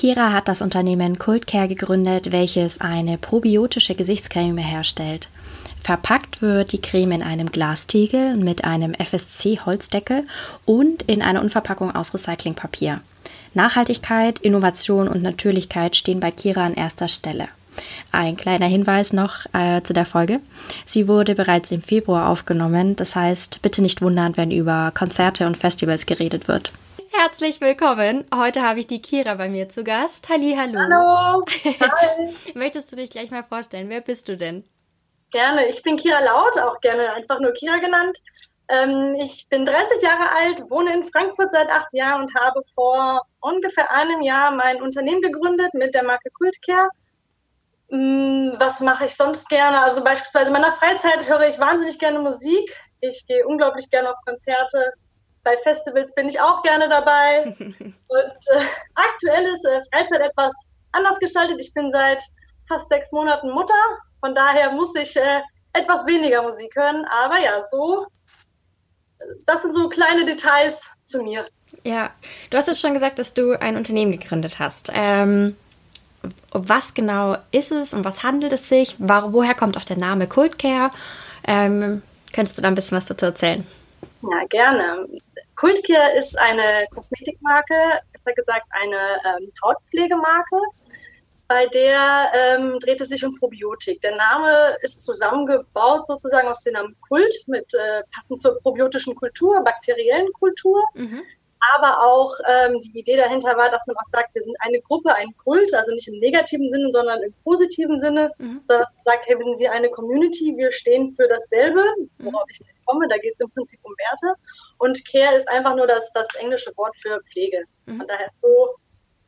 Kira hat das Unternehmen Cultcare gegründet, welches eine probiotische Gesichtscreme herstellt. Verpackt wird die Creme in einem Glastiegel mit einem FSC-Holzdeckel und in einer Unverpackung aus Recyclingpapier. Nachhaltigkeit, Innovation und Natürlichkeit stehen bei Kira an erster Stelle. Ein kleiner Hinweis noch äh, zu der Folge. Sie wurde bereits im Februar aufgenommen, das heißt, bitte nicht wundern, wenn über Konzerte und Festivals geredet wird. Herzlich willkommen. Heute habe ich die Kira bei mir zu Gast. Halli, hallo. Hallo. Hi. Möchtest du dich gleich mal vorstellen? Wer bist du denn? Gerne. Ich bin Kira Laut, auch gerne einfach nur Kira genannt. Ähm, ich bin 30 Jahre alt, wohne in Frankfurt seit acht Jahren und habe vor ungefähr einem Jahr mein Unternehmen gegründet mit der Marke Cultcare. Mm, was mache ich sonst gerne? Also beispielsweise in meiner Freizeit höre ich wahnsinnig gerne Musik. Ich gehe unglaublich gerne auf Konzerte, bei Festivals bin ich auch gerne dabei. Und äh, aktuell ist äh, Freizeit etwas anders gestaltet. Ich bin seit fast sechs Monaten Mutter. Von daher muss ich äh, etwas weniger Musik hören. Aber ja, so, das sind so kleine Details zu mir. Ja, du hast es schon gesagt, dass du ein Unternehmen gegründet hast. Ähm, was genau ist es und was handelt es sich? woher kommt auch der Name Cultcare? Ähm, könntest du da ein bisschen was dazu erzählen? Ja, gerne. Cultcare ist eine Kosmetikmarke, besser gesagt eine ähm, Hautpflegemarke, bei der ähm, dreht es sich um Probiotik. Der Name ist zusammengebaut sozusagen aus dem Namen Kult, mit äh, passend zur probiotischen Kultur, bakteriellen Kultur. Mhm. Aber auch ähm, die Idee dahinter war, dass man auch sagt, wir sind eine Gruppe, ein Kult, also nicht im negativen Sinne, sondern im positiven Sinne, mhm. sondern dass man sagt, hey, wir sind wie eine Community, wir stehen für dasselbe, worauf ich nicht komme, da geht es im Prinzip um Werte. Und Care ist einfach nur das, das englische Wort für Pflege. Mhm. Von daher so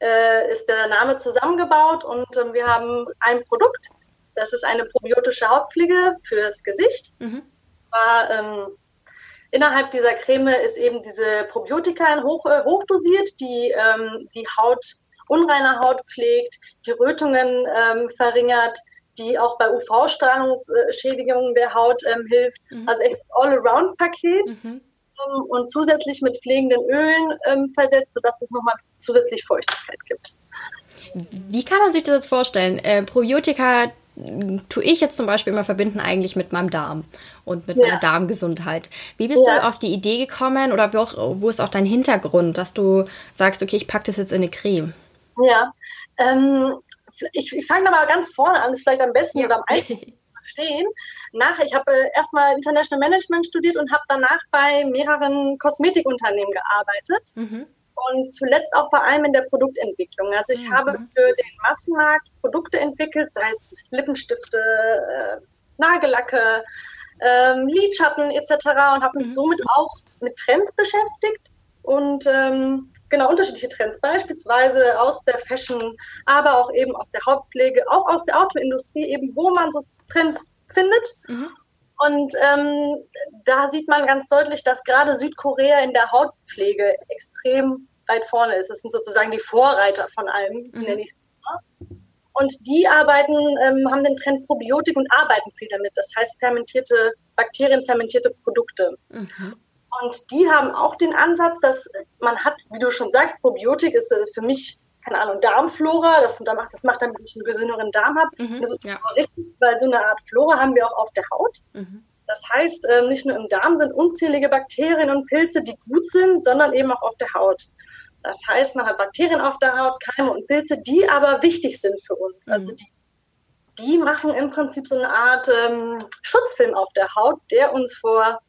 äh, ist der Name zusammengebaut und äh, wir haben ein Produkt, das ist eine probiotische Hautpflege fürs Gesicht. Mhm. War, ähm, innerhalb dieser Creme ist eben diese Probiotika hoch, äh, hochdosiert, die ähm, die Haut, unreine Haut pflegt, die Rötungen ähm, verringert, die auch bei UV-Strahlungsschädigungen der Haut ähm, hilft. Mhm. Also echt All-Around-Paket. Mhm und zusätzlich mit pflegenden Ölen ähm, versetzt, sodass es nochmal zusätzlich Feuchtigkeit gibt. Wie kann man sich das jetzt vorstellen? Äh, Probiotika tue ich jetzt zum Beispiel immer verbinden eigentlich mit meinem Darm und mit ja. meiner Darmgesundheit. Wie bist ja. du auf die Idee gekommen oder wo, wo, ist auch dein Hintergrund, dass du sagst, okay, ich packe das jetzt in eine Creme? Ja, ähm, ich, ich fange da mal ganz vorne an, das ist vielleicht am besten ja. oder am einfachsten verstehen. Nach, ich habe äh, erstmal International Management studiert und habe danach bei mehreren Kosmetikunternehmen gearbeitet. Mhm. Und zuletzt auch vor allem in der Produktentwicklung. Also ich mhm. habe für den Massenmarkt Produkte entwickelt, sei es Lippenstifte, äh, Nagellacke, ähm, Lidschatten etc. und habe mich mhm. somit auch mit Trends beschäftigt und ähm, genau unterschiedliche Trends, beispielsweise aus der Fashion, aber auch eben aus der Hauptpflege, auch aus der Autoindustrie, eben wo man so Trends findet. Mhm. Und ähm, da sieht man ganz deutlich, dass gerade Südkorea in der Hautpflege extrem weit vorne ist. Das sind sozusagen die Vorreiter von allem, mhm. nenne ich es mal. Und die arbeiten, ähm, haben den Trend Probiotik und arbeiten viel damit. Das heißt fermentierte, bakterienfermentierte Produkte. Mhm. Und die haben auch den Ansatz, dass man hat, wie du schon sagst, Probiotik ist äh, für mich keine Ahnung, Darmflora, das, das macht, damit ich einen gesünderen Darm habe. Mhm, das ist ja. richtig, weil so eine Art Flora haben wir auch auf der Haut. Mhm. Das heißt, ähm, nicht nur im Darm sind unzählige Bakterien und Pilze, die gut sind, sondern eben auch auf der Haut. Das heißt, man hat Bakterien auf der Haut, Keime und Pilze, die aber wichtig sind für uns. Also mhm. Also die, die machen im Prinzip so eine Art ähm, Schutzfilm auf der Haut, der uns vor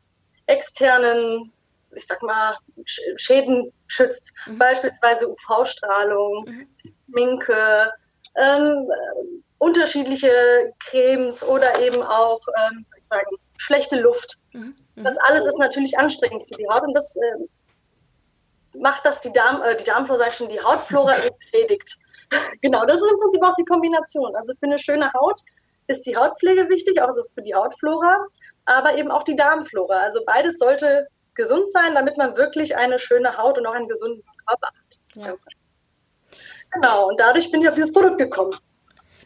externen ich sag mal, Schäden schützt. Mhm. Beispielsweise UV-Strahlung, mhm. Minke, ähm, unterschiedliche Cremes oder eben auch, ähm, soll ich sagen, schlechte Luft. Mhm. mhm. Das alles ist natürlich anstrengend für die Haut und das äh, macht, dass die, Darm, äh, die Darmflora schon die Hautflora entschädigt. genau, das ist im Prinzip auch die Kombination. Also für eine schöne Haut ist die Hautpflege wichtig, auch so für die Hautflora, aber eben auch die Darmflora. Also beides sollte gesund sein, damit man wirklich eine schöne Haut und auch einen gesunden Körper hat. Ja. Genau, und dadurch bin ich auf dieses Produkt gekommen.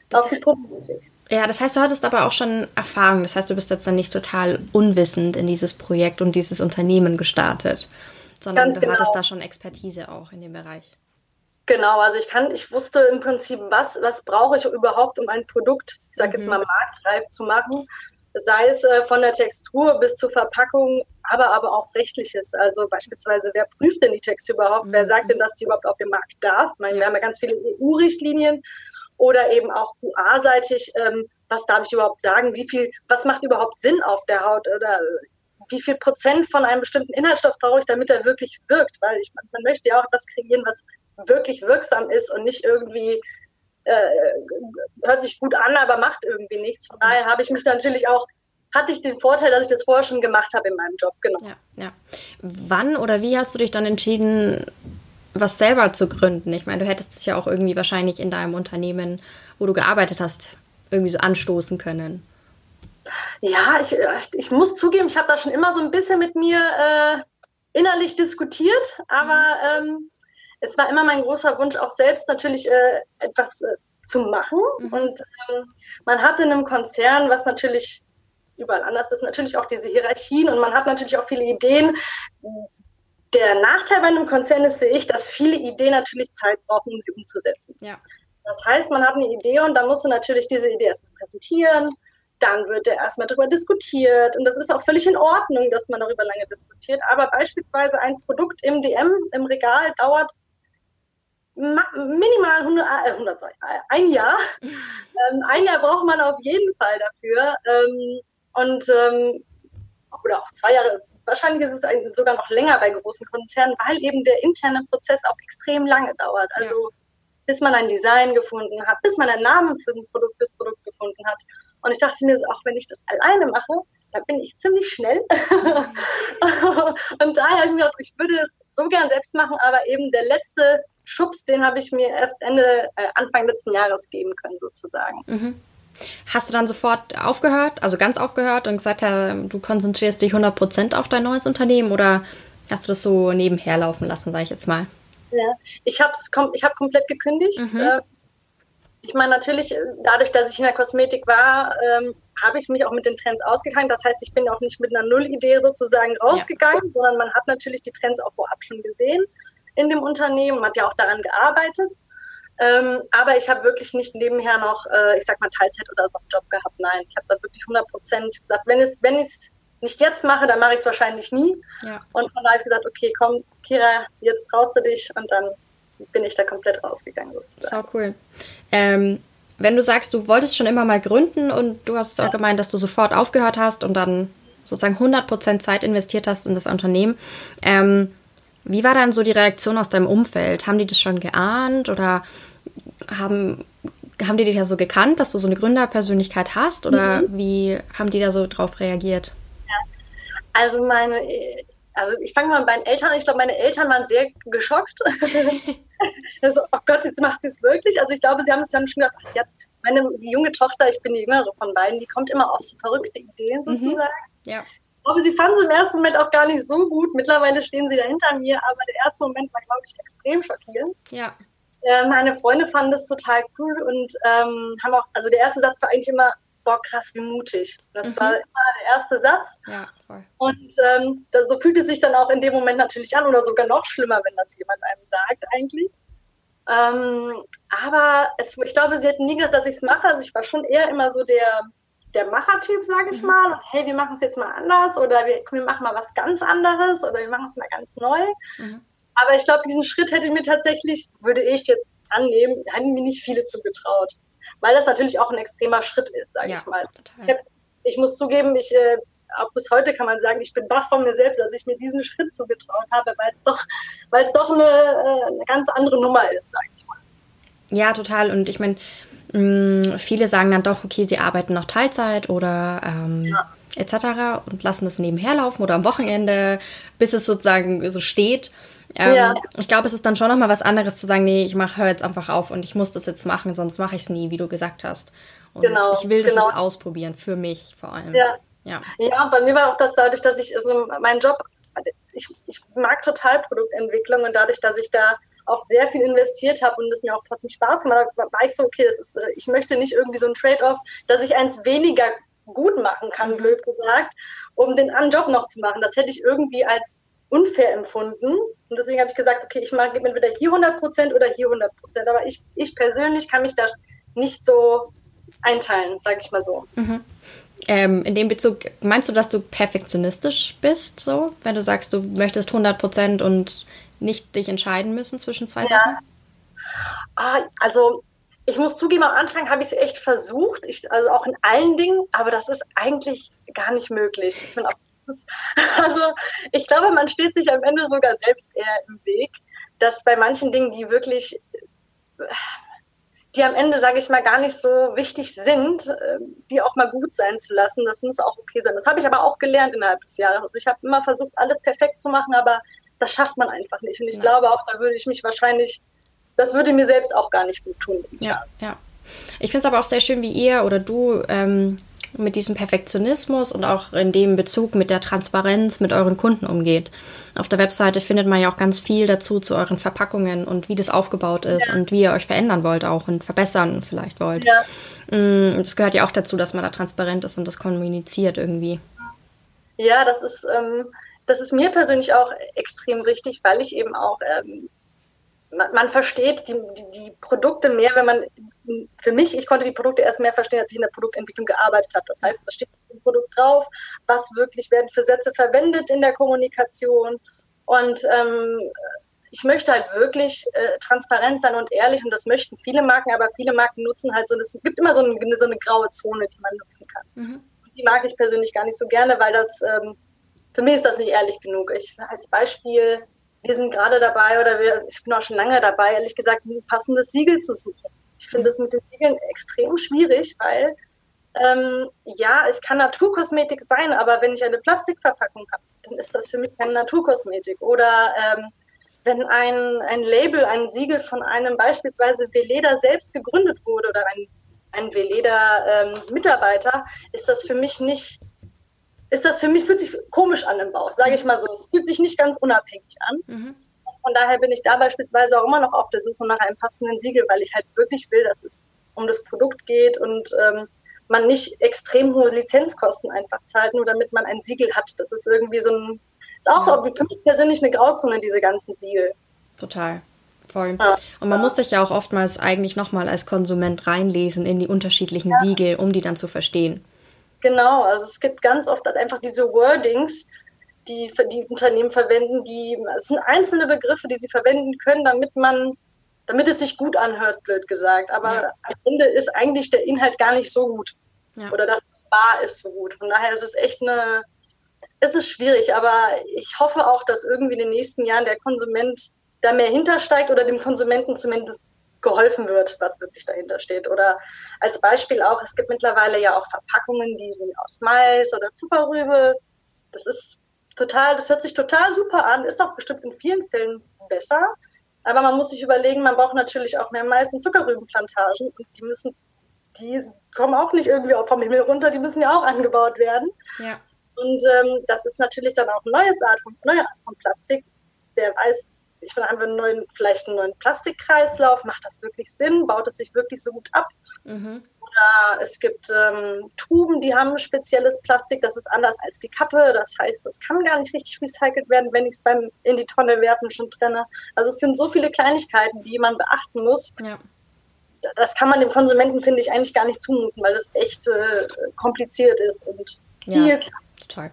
Das auf die Probiotik. Ja, das heißt, du hattest aber auch schon Erfahrung. Das heißt, du bist jetzt dann nicht total unwissend in dieses Projekt und dieses Unternehmen gestartet, sondern Ganz du genau. hattest da schon Expertise auch in dem Bereich. Genau, also ich kann, ich wusste im Prinzip, was, was brauche ich überhaupt, um ein Produkt, ich sage mhm. jetzt mal marktreif zu machen sei es äh, von der Textur bis zur Verpackung, aber aber auch rechtliches. Also beispielsweise, wer prüft denn die Texte überhaupt? Mhm. Wer sagt denn, dass die überhaupt auf dem Markt darf? Meine, wir haben ja ganz viele EU-Richtlinien oder eben auch QA-seitig. Ähm, was darf ich überhaupt sagen? Wie viel, was macht überhaupt Sinn auf der Haut oder wie viel Prozent von einem bestimmten Inhaltsstoff brauche ich, damit er wirklich wirkt? Weil ich, man möchte ja auch etwas kreieren, was wirklich wirksam ist und nicht irgendwie äh, hört sich gut an, aber macht irgendwie nichts. Von daher habe ich mich natürlich auch hatte ich den Vorteil, dass ich das vorher schon gemacht habe in meinem Job, genau. Ja, ja. Wann oder wie hast du dich dann entschieden, was selber zu gründen? Ich meine, du hättest es ja auch irgendwie wahrscheinlich in deinem Unternehmen, wo du gearbeitet hast, irgendwie so anstoßen können. Ja, ich, ich muss zugeben, ich habe da schon immer so ein bisschen mit mir äh, innerlich diskutiert, aber mhm. ähm, es war immer mein großer Wunsch, auch selbst natürlich äh, etwas äh, zu machen. Mhm. Und ähm, man hat in einem Konzern, was natürlich überall anders ist, natürlich auch diese Hierarchien und man hat natürlich auch viele Ideen. Der Nachteil bei einem Konzern ist, sehe ich, dass viele Ideen natürlich Zeit brauchen, um sie umzusetzen. Ja. Das heißt, man hat eine Idee und dann musst du natürlich diese Idee erstmal präsentieren, dann wird er erstmal darüber diskutiert und das ist auch völlig in Ordnung, dass man darüber lange diskutiert. Aber beispielsweise ein Produkt im DM, im Regal dauert minimal 100, äh, 100 äh, ein Jahr. ähm, ein Jahr braucht man auf jeden Fall dafür. Ähm, und ähm, oder auch zwei Jahre. Wahrscheinlich ist es ein, sogar noch länger bei großen Konzernen, weil eben der interne Prozess auch extrem lange dauert. Also ja. bis man ein Design gefunden hat, bis man einen Namen für ein Produkt, fürs Produkt gefunden hat. Und ich dachte mir, auch wenn ich das alleine mache, da bin ich ziemlich schnell. und daher habe ich mir gedacht, ich würde es so gern selbst machen, aber eben der letzte Schubs, den habe ich mir erst Ende, äh, Anfang letzten Jahres geben können, sozusagen. Mhm. Hast du dann sofort aufgehört, also ganz aufgehört und gesagt, ja, du konzentrierst dich 100% auf dein neues Unternehmen oder hast du das so nebenher laufen lassen, sage ich jetzt mal? Ja, ich habe ich hab komplett gekündigt. Mhm. Äh, ich meine, natürlich, äh, dadurch, dass ich in der Kosmetik war, ähm, habe ich mich auch mit den Trends ausgegangen. Das heißt, ich bin auch nicht mit einer Nullidee sozusagen rausgegangen, ja. sondern man hat natürlich die Trends auch vorab schon gesehen in dem Unternehmen, hat ja auch daran gearbeitet. Ähm, aber ich habe wirklich nicht nebenher noch, äh, ich sag mal, Teilzeit oder so einen Job gehabt. Nein, ich habe da wirklich 100 Prozent gesagt, wenn es, wenn ich es nicht jetzt mache, dann mache ich es wahrscheinlich nie. Ja. Und von daher habe ich gesagt, okay, komm, Kira, jetzt traust du dich und dann bin ich da komplett rausgegangen sozusagen. Sau cool. Ähm, wenn du sagst, du wolltest schon immer mal gründen und du hast ja. auch gemeint, dass du sofort aufgehört hast und dann sozusagen 100% Zeit investiert hast in das Unternehmen, ähm, wie war dann so die Reaktion aus deinem Umfeld? Haben die das schon geahnt oder haben, haben die dich ja so gekannt, dass du so eine Gründerpersönlichkeit hast oder mhm. wie haben die da so drauf reagiert? Also meine, also ich fange mal bei meinen Eltern an. Ich glaube, meine Eltern waren sehr geschockt. also, oh Gott, jetzt macht sie es wirklich. Also ich glaube, sie haben es dann schon gedacht, ach, sie hat meine die junge Tochter, ich bin die jüngere von beiden, die kommt immer auf so verrückte Ideen mhm. sozusagen. Mhm. Ja glaube, sie fanden es im ersten Moment auch gar nicht so gut. Mittlerweile stehen sie da hinter mir, aber der erste Moment war, glaube ich, extrem schockierend. Ja. Äh, meine Freunde fanden das total cool und ähm, haben auch, also der erste Satz war eigentlich immer, boah, krass, wie mutig. Das mhm. war immer der erste Satz. Ja, voll. Und ähm, das, so fühlt es sich dann auch in dem Moment natürlich an oder sogar noch schlimmer, wenn das jemand einem sagt, eigentlich. Ähm, aber es, ich glaube, sie hätten nie gedacht, dass ich es mache. Also ich war schon eher immer so der, der Machertyp, sage ich mhm. mal. hey, wir machen es jetzt mal anders oder wir, wir, machen mal was ganz anderes oder wir machen es mal ganz neu. Mhm. Aber ich glaube, diesen Schritt hätte mir tatsächlich, würde ich jetzt annehmen, hätten mir nicht viele zugetraut. Weil das natürlich auch ein extremer Schritt ist, sage ja, ich mal. Ich, hab, ich, muss zugeben, ich, äh, auch bis heute kann man sagen, ich bin baff von mir selbst, dass ich mir diesen Schritt zugetraut habe, weil es doch, doch eine, äh, eine ganz andere Nummer ist, sage ich mal. Ja, total. Und ich meine, Mm, viele sagen dann doch, okay, sie arbeiten noch Teilzeit oder ähm, ja. etc. und lassen das nebenher laufen oder am Wochenende, bis es sozusagen so steht. Ähm, ja. Ich glaube, es ist dann schon nochmal was anderes zu sagen, nee, ich mache, hör jetzt einfach auf und ich muss das jetzt machen, sonst mache ich es nie, wie du gesagt hast. Und genau, ich will das genau. jetzt ausprobieren, für mich vor allem. Ja. Ja. ja, bei mir war auch das dadurch, dass ich, also mein Job, ich, ich mag total Produktentwicklung und dadurch, dass ich da auch sehr viel investiert habe und es mir auch trotzdem Spaß gemacht hat, war ich so, okay, das ist, ich möchte nicht irgendwie so ein Trade-off, dass ich eins weniger gut machen kann, mhm. blöd gesagt, um den anderen Job noch zu machen. Das hätte ich irgendwie als unfair empfunden. Und deswegen habe ich gesagt, okay, ich mag entweder hier 100 Prozent oder hier 100 Prozent. Aber ich, ich persönlich kann mich da nicht so einteilen, sage ich mal so. Mhm. Ähm, in dem Bezug, meinst du, dass du perfektionistisch bist, so? Wenn du sagst, du möchtest 100 Prozent und nicht dich entscheiden müssen zwischen zwei ja. Sachen? Ah, also ich muss zugeben, am Anfang habe ich es echt versucht, ich, also auch in allen Dingen, aber das ist eigentlich gar nicht möglich. Ich auch, das, also ich glaube, man steht sich am Ende sogar selbst eher im Weg, dass bei manchen Dingen, die wirklich, die am Ende, sage ich mal, gar nicht so wichtig sind, äh, die auch mal gut sein zu lassen, das muss auch okay sein. Das habe ich aber auch gelernt innerhalb des Jahres. Also ich habe immer versucht, alles perfekt zu machen, aber das schafft man einfach nicht. Und ich ja. glaube auch, da würde ich mich wahrscheinlich das würde mir selbst auch gar nicht gut tun. Ja, ja. Ich finde es aber auch sehr schön, wie ihr oder du ähm, mit diesem Perfektionismus und auch in dem Bezug mit der Transparenz mit euren Kunden umgeht. Auf der Webseite findet man ja auch ganz viel dazu zu euren Verpackungen und wie das aufgebaut ist ja. und wie ihr euch verändern wollt auch und verbessern vielleicht wollt. Ja. Mm, das gehört ja auch dazu, dass man da transparent ist und das kommuniziert irgendwie. Ja, das ist, ähm, das ist mir persönlich auch extrem wichtig, weil ich eben auch ähm, man, man versteht die, die, die, Produkte mehr, wenn man, für mich, ich konnte die Produkte erst mehr verstehen, als ich in der Produktentwicklung gearbeitet habe. Das heißt, da steht im Produkt drauf, was wirklich werden für Sätze verwendet in der Kommunikation. Und ähm, ich möchte halt wirklich äh, transparent sein und ehrlich und das möchten viele Marken, aber viele Marken nutzen halt so, es gibt immer so eine, so eine graue Zone, die man nutzen kann. Mhm. Die mag ich persönlich gar nicht so gerne, weil das, ähm, für mich ist das nicht ehrlich genug. Ich als Beispiel, wir sind gerade dabei oder wir, ich bin auch schon lange dabei, ehrlich gesagt, ein passendes Siegel zu suchen. Ich finde das mit den Siegeln extrem schwierig, weil ähm, ja, es kann Naturkosmetik sein, aber wenn ich eine Plastikverpackung habe, dann ist das für mich keine Naturkosmetik. Oder ähm, wenn ein, ein Label, ein Siegel von einem beispielsweise Veleda selbst gegründet wurde oder ein, ein Veleda-Mitarbeiter, ähm, ist das für mich nicht ist das für mich, fühlt sich komisch an im Bauch, sage ich mal so. Es fühlt sich nicht ganz unabhängig an. Mhm. Von daher bin ich da beispielsweise auch immer noch auf der Suche nach einem passenden Siegel, weil ich halt wirklich will, dass es um das Produkt geht und ähm, man nicht extrem hohe Lizenzkosten einfach zahlt, nur damit man ein Siegel hat. Das ist irgendwie so ein, ist auch ja. für mich persönlich eine Grauzone, diese ganzen Siegel. Total. Voll. Ja. Und man muss sich ja auch oftmals eigentlich nochmal als Konsument reinlesen in die unterschiedlichen ja. Siegel, um die dann zu verstehen. Genau, also es gibt ganz oft einfach diese Wordings, die die Unternehmen verwenden, die es sind einzelne Begriffe, die sie verwenden können, damit man, damit es sich gut anhört, blöd gesagt. Aber ja. am Ende ist eigentlich der Inhalt gar nicht so gut. Ja. Oder das wahr ist so gut. Von daher ist es echt eine, es ist schwierig, aber ich hoffe auch, dass irgendwie in den nächsten Jahren der Konsument da mehr hintersteigt oder dem Konsumenten zumindest geholfen wird, was wirklich dahinter steht. Oder als Beispiel auch, es gibt mittlerweile ja auch Verpackungen, die sind aus Mais oder Zuckerrübe. Das ist total, das hört sich total super an, ist auch bestimmt in vielen Fällen besser. Aber man muss sich überlegen, man braucht natürlich auch mehr Mais- und Zuckerrübenplantagen und die müssen, die kommen auch nicht irgendwie vom Himmel runter, die müssen ja auch angebaut werden. Ja. Und ähm, das ist natürlich dann auch eine neue Art von, neue Art von Plastik. Wer weiß, ich meine, haben wir einen neuen, vielleicht einen neuen Plastikkreislauf? Macht das wirklich Sinn? Baut es sich wirklich so gut ab? Mhm. Oder es gibt ähm, Tuben, die haben spezielles Plastik, das ist anders als die Kappe. Das heißt, das kann gar nicht richtig recycelt werden, wenn ich es beim in die Tonne werfen schon trenne. Also es sind so viele Kleinigkeiten, die man beachten muss. Ja. Das kann man dem Konsumenten, finde ich, eigentlich gar nicht zumuten, weil das echt äh, kompliziert ist und ja, total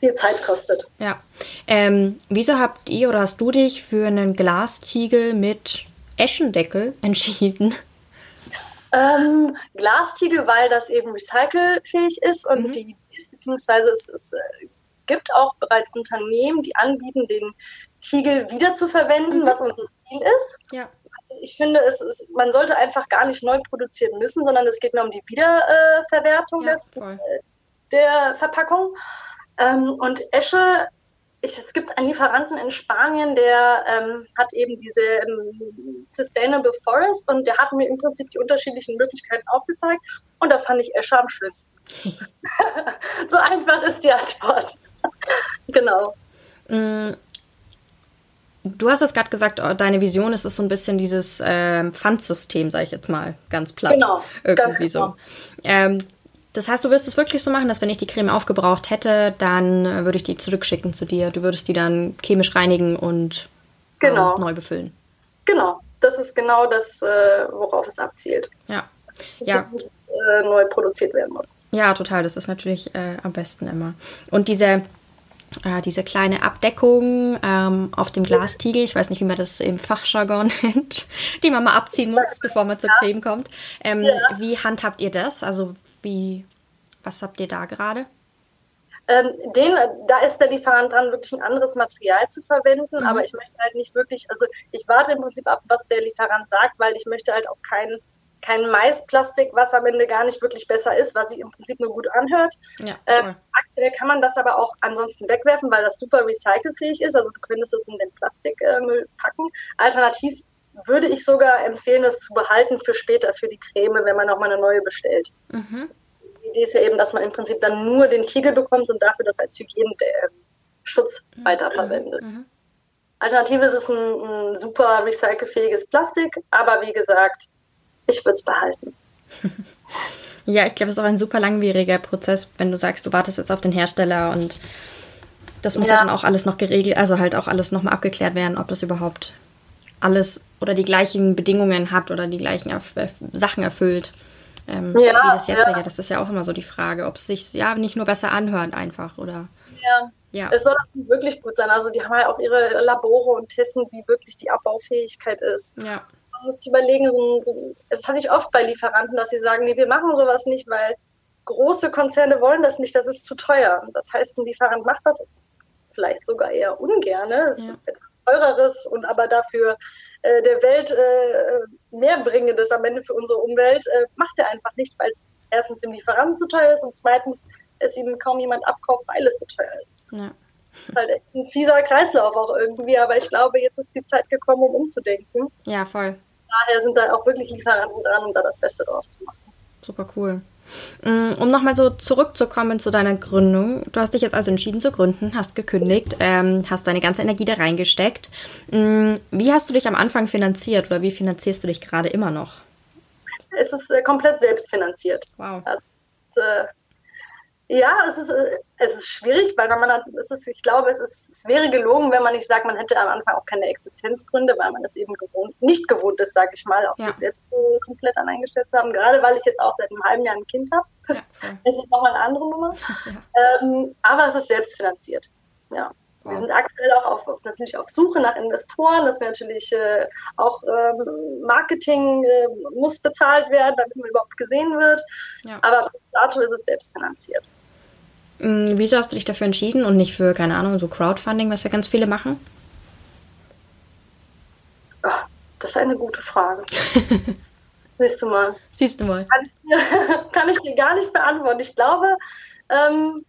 viel Zeit kostet. Ja. Ähm, wieso habt ihr oder hast du dich für einen Glastiegel mit Eschendeckel entschieden? Ähm, Glastiegel, weil das eben recycelfähig ist und mhm. die beziehungsweise es, es äh, gibt auch bereits Unternehmen, die anbieten, den Tiegel wiederzuverwenden, mhm. was unser Ziel ist. Ja. Ich finde, es ist, man sollte einfach gar nicht neu produzieren müssen, sondern es geht nur um die Wiederverwertung ja, des, äh, der Verpackung. Ähm, und Esche ich, es gibt einen Lieferanten in Spanien, der ähm, hat eben diese ähm, Sustainable Forests und der hat mir im Prinzip die unterschiedlichen Möglichkeiten aufgezeigt und da fand ich Escher am schönsten. so einfach ist die Antwort. genau. Mm. Du hast es gerade gesagt, oh, deine Vision ist es so ein bisschen dieses ähm, Pfandsystem, sage ich jetzt mal, ganz platt. Genau. Irgendwie ganz genau. so. Ähm, das heißt, du wirst es wirklich so machen, dass wenn ich die Creme aufgebraucht hätte, dann äh, würde ich die zurückschicken zu dir. Du würdest die dann chemisch reinigen und genau. ähm, neu befüllen. Genau, das ist genau das, äh, worauf es abzielt. Ja. Ja. Nicht, äh, neu produziert werden muss. Ja, total. Das ist natürlich äh, am besten immer. Und diese, äh, diese kleine Abdeckung ähm, auf dem Glastiegel, ich weiß nicht, wie man das im Fachjargon nennt, die man mal abziehen muss, bevor man zur Creme kommt. Ähm, ja. Wie handhabt ihr das? Also wie, was habt ihr da gerade? Ähm, den, da ist der Lieferant dran, wirklich ein anderes Material zu verwenden, mhm. aber ich möchte halt nicht wirklich, also ich warte im Prinzip ab, was der Lieferant sagt, weil ich möchte halt auch kein, kein Maisplastik, was am Ende gar nicht wirklich besser ist, was sich im Prinzip nur gut anhört. Ja, ähm, aktuell kann man das aber auch ansonsten wegwerfen, weil das super recycelfähig ist, also du könntest es in den Plastikmüll packen. Alternativ würde ich sogar empfehlen, das zu behalten für später, für die Creme, wenn man nochmal eine neue bestellt. Mhm. Die Idee ist ja eben, dass man im Prinzip dann nur den Tiegel bekommt und dafür das als Hygieneschutz mhm. weiterverwendet. Mhm. Alternative ist es ein, ein super recycelfähiges Plastik, aber wie gesagt, ich würde es behalten. Ja, ich glaube, es ist auch ein super langwieriger Prozess, wenn du sagst, du wartest jetzt auf den Hersteller und das muss ja, ja dann auch alles noch geregelt, also halt auch alles nochmal abgeklärt werden, ob das überhaupt alles oder die gleichen Bedingungen hat oder die gleichen Erf äh, Sachen erfüllt. Ähm, ja, wie das jetzt ja. Das ist ja auch immer so die Frage, ob es sich ja nicht nur besser anhört einfach oder. Ja. ja. Es soll wirklich gut sein. Also die haben ja auch ihre Labore und testen, wie wirklich die Abbaufähigkeit ist. Ja. Man muss sich überlegen, so, so, das hatte ich oft bei Lieferanten, dass sie sagen, nee, wir machen sowas nicht, weil große Konzerne wollen das nicht, das ist zu teuer. Das heißt, ein Lieferant macht das vielleicht sogar eher ungerne. Ja teureres und aber dafür äh, der Welt äh, mehr bringendes am Ende für unsere Umwelt, äh, macht er einfach nicht, weil es erstens dem Lieferanten zu teuer ist und zweitens es ihm kaum jemand abkauft, weil es so teuer ist. Ja. Das ist halt echt ein fieser Kreislauf auch irgendwie, aber ich glaube, jetzt ist die Zeit gekommen, um umzudenken. Ja, voll. Daher sind da auch wirklich Lieferanten dran, um da das Beste draus zu machen. Super cool. Mm, um nochmal so zurückzukommen zu deiner Gründung. Du hast dich jetzt also entschieden zu gründen, hast gekündigt, ähm, hast deine ganze Energie da reingesteckt. Mm, wie hast du dich am Anfang finanziert oder wie finanzierst du dich gerade immer noch? Es ist äh, komplett selbstfinanziert. Wow. Also, äh, ja, es ist, äh, es ist schwierig, weil man hat, es ist, ich glaube, es, ist, es wäre gelogen, wenn man nicht sagt, man hätte am Anfang auch keine Existenzgründe, weil man es eben gewohnt, nicht gewohnt ist, sage ich mal, auf ja. sich selbst komplett aneingestellt zu haben. Gerade weil ich jetzt auch seit einem halben Jahr ein Kind habe. Ja, das ist nochmal eine andere Nummer. Ja. Ähm, aber es ist selbstfinanziert. Ja. Wir sind aktuell auch auf, auf, natürlich auf Suche nach Investoren. Das wäre natürlich äh, auch ähm, Marketing äh, muss bezahlt werden, damit man überhaupt gesehen wird. Ja. Aber bis dato ist es selbstfinanziert. Mm, wieso hast du dich dafür entschieden und nicht für, keine Ahnung, so Crowdfunding, was ja ganz viele machen? Ach, das ist eine gute Frage. Siehst du mal. Siehst du mal. Kann ich, dir, kann ich dir gar nicht beantworten. Ich glaube, ähm,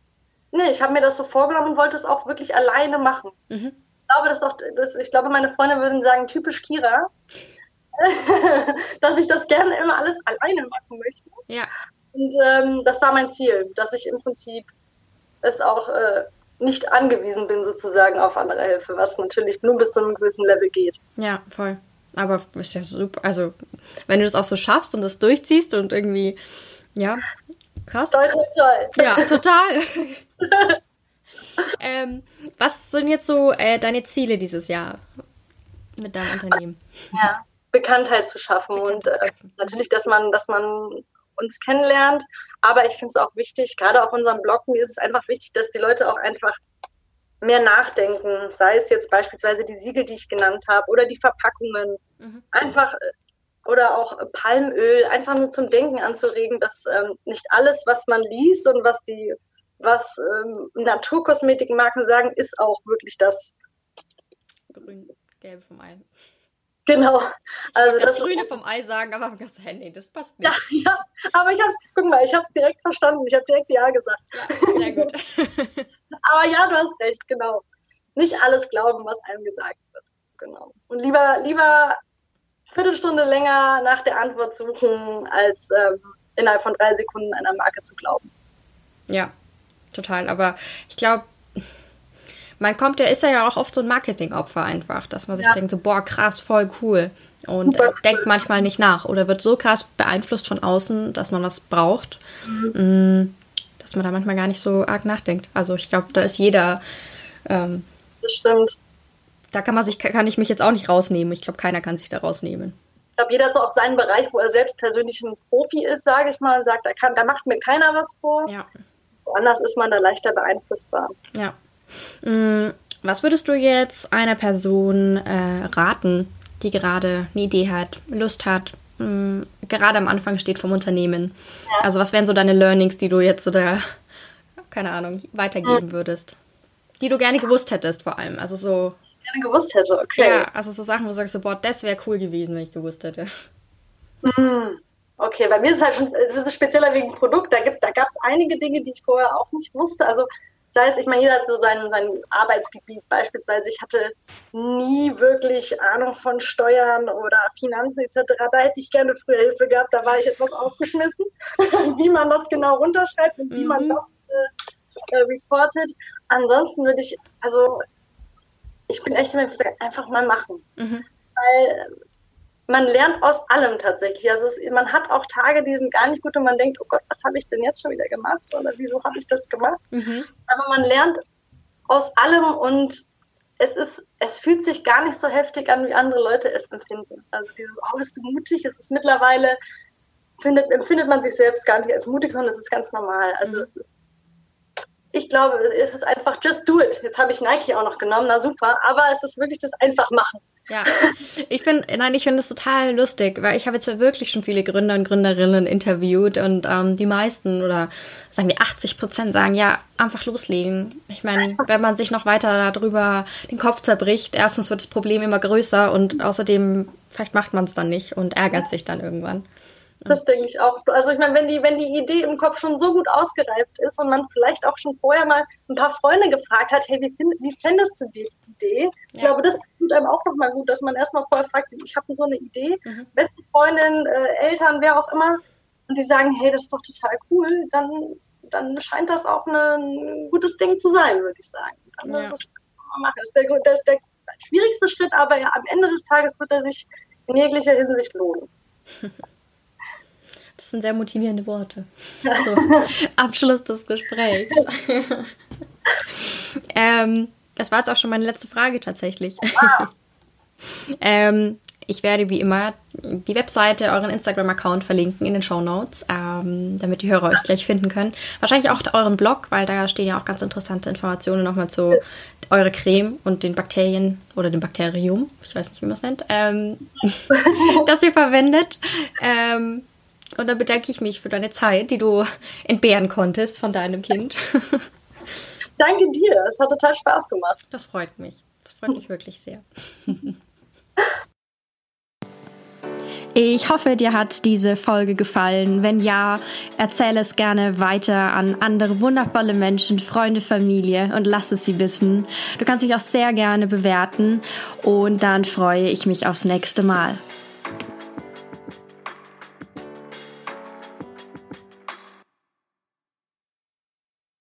nee, ich habe mir das so vorgenommen und wollte es auch wirklich alleine machen. Mhm. Ich glaube, das auch, das, ich glaube, meine Freunde würden sagen, typisch Kira, dass ich das gerne immer alles alleine machen möchte. Ja. Und ähm, das war mein Ziel, dass ich im Prinzip es auch äh, nicht angewiesen bin sozusagen auf andere Hilfe, was natürlich nur bis zu einem gewissen Level geht. Ja, voll. Aber ist ja super. Also, wenn du das auch so schaffst und das durchziehst und irgendwie, ja, krass. Toll, toll, toll. Ja, total. ähm, was sind jetzt so äh, deine Ziele dieses Jahr mit deinem Unternehmen? Ja, Bekanntheit zu schaffen Bekanntheit und äh, natürlich, dass man, dass man uns kennenlernt. Aber ich finde es auch wichtig, gerade auf unserem Blog, mir ist es einfach wichtig, dass die Leute auch einfach mehr nachdenken, sei es jetzt beispielsweise die Siegel, die ich genannt habe, oder die Verpackungen. Mhm. Einfach oder auch Palmöl, einfach nur zum Denken anzuregen, dass ähm, nicht alles, was man liest und was die, was ähm, Naturkosmetikmarken sagen, ist auch wirklich das Grün, gelbe vom Ei. Genau. Also ich das Grüne vom Ei sagen, aber hey, nee, das passt nicht. Ja, ja, aber ich hab's, guck mal, ich habe es direkt verstanden. Ich habe direkt Ja gesagt. Ja, sehr gut. aber ja, du hast recht, genau. nicht alles glauben, was einem gesagt wird. Genau. Und lieber, lieber Viertelstunde länger nach der Antwort suchen, als ähm, innerhalb von drei Sekunden einer Marke zu glauben. Ja, total. Aber ich glaube, man kommt ja, ist ja auch oft so ein Marketingopfer einfach, dass man sich ja. denkt, so, boah, krass, voll cool. Und äh, denkt manchmal nicht nach oder wird so krass beeinflusst von außen, dass man was braucht, mhm. Mm, dass man da manchmal gar nicht so arg nachdenkt. Also ich glaube, da ist jeder. Ähm, das stimmt. Da kann man sich, kann ich mich jetzt auch nicht rausnehmen. Ich glaube, keiner kann sich da rausnehmen. Ich glaube, jeder hat so auch seinen Bereich, wo er selbst persönlich ein Profi ist, sage ich mal, sagt, da, kann, da macht mir keiner was vor. Ja. Woanders ist man da leichter beeinflussbar. Ja. Mm, was würdest du jetzt einer Person äh, raten, die gerade eine Idee hat, Lust hat, mh, mm, gerade am Anfang steht vom Unternehmen? Ja. Also was wären so deine Learnings, die du jetzt so da, keine Ahnung, weitergeben mhm. würdest? Die du gerne gewusst hättest vor allem. Also so gerne gewusst hätte, okay. Ja, also so Sachen, wo du sagst, boah, das wäre cool gewesen, wenn ich gewusst hätte. Okay, bei mir ist es halt schon, das ist spezieller wegen Produkt. Da, da gab es einige Dinge, die ich vorher auch nicht wusste. Also sei es, ich meine, jeder hat so sein, sein Arbeitsgebiet beispielsweise. Ich hatte nie wirklich Ahnung von Steuern oder Finanzen etc. Da hätte ich gerne früher Hilfe gehabt. Da war ich etwas aufgeschmissen, wie man das genau runterschreibt und wie mhm. man das äh, äh, reportet. Ansonsten würde ich, also ich bin echt immer einfach mal machen. Mhm. Weil man lernt aus allem tatsächlich. Also es, man hat auch Tage, die sind gar nicht gut und man denkt, oh Gott, was habe ich denn jetzt schon wieder gemacht? Oder wieso habe ich das gemacht? Mhm. Aber man lernt aus allem und es ist, es fühlt sich gar nicht so heftig an, wie andere Leute es empfinden. Also dieses, oh, bist du mutig? Es ist mittlerweile, findet, empfindet man sich selbst gar nicht als mutig, sondern es ist ganz normal. Also mhm. es ist ich glaube, es ist einfach just do it. Jetzt habe ich Nike auch noch genommen, na super, aber es ist wirklich das einfach machen. Ja, ich bin, nein, ich finde es total lustig, weil ich habe jetzt wirklich schon viele Gründer und Gründerinnen interviewt und ähm, die meisten oder sagen wir 80 Prozent sagen, ja, einfach loslegen. Ich meine, wenn man sich noch weiter darüber den Kopf zerbricht, erstens wird das Problem immer größer und außerdem, vielleicht macht man es dann nicht und ärgert sich dann irgendwann. Das denke ich auch. Also ich meine, wenn die, wenn die Idee im Kopf schon so gut ausgereift ist und man vielleicht auch schon vorher mal ein paar Freunde gefragt hat, hey, wie, find, wie fändest du die Idee? Ich ja. glaube, das tut einem auch nochmal gut, dass man erstmal vorher fragt, ich habe so eine Idee, mhm. beste Freundin, äh, Eltern, wer auch immer, und die sagen, hey, das ist doch total cool, dann, dann scheint das auch eine, ein gutes Ding zu sein, würde ich sagen. Dann ja. das machen. Das ist der, der, der schwierigste Schritt, aber ja, am Ende des Tages wird er sich in jeglicher Hinsicht lohnen. Das sind sehr motivierende Worte. So, Abschluss des Gesprächs. ähm, das war jetzt auch schon meine letzte Frage tatsächlich. ähm, ich werde wie immer die Webseite, euren Instagram-Account verlinken in den Show Notes, ähm, damit die Hörer euch gleich finden können. Wahrscheinlich auch euren Blog, weil da stehen ja auch ganz interessante Informationen nochmal zu eurer Creme und den Bakterien oder dem Bakterium, ich weiß nicht, wie man es nennt, ähm, das ihr verwendet. Ähm, und dann bedanke ich mich für deine Zeit, die du entbehren konntest von deinem Kind. Danke dir, es hat total Spaß gemacht. Das freut mich. Das freut mich wirklich sehr. Ich hoffe, dir hat diese Folge gefallen. Wenn ja, erzähle es gerne weiter an andere wundervolle Menschen, Freunde, Familie und lass es sie wissen. Du kannst mich auch sehr gerne bewerten und dann freue ich mich aufs nächste Mal.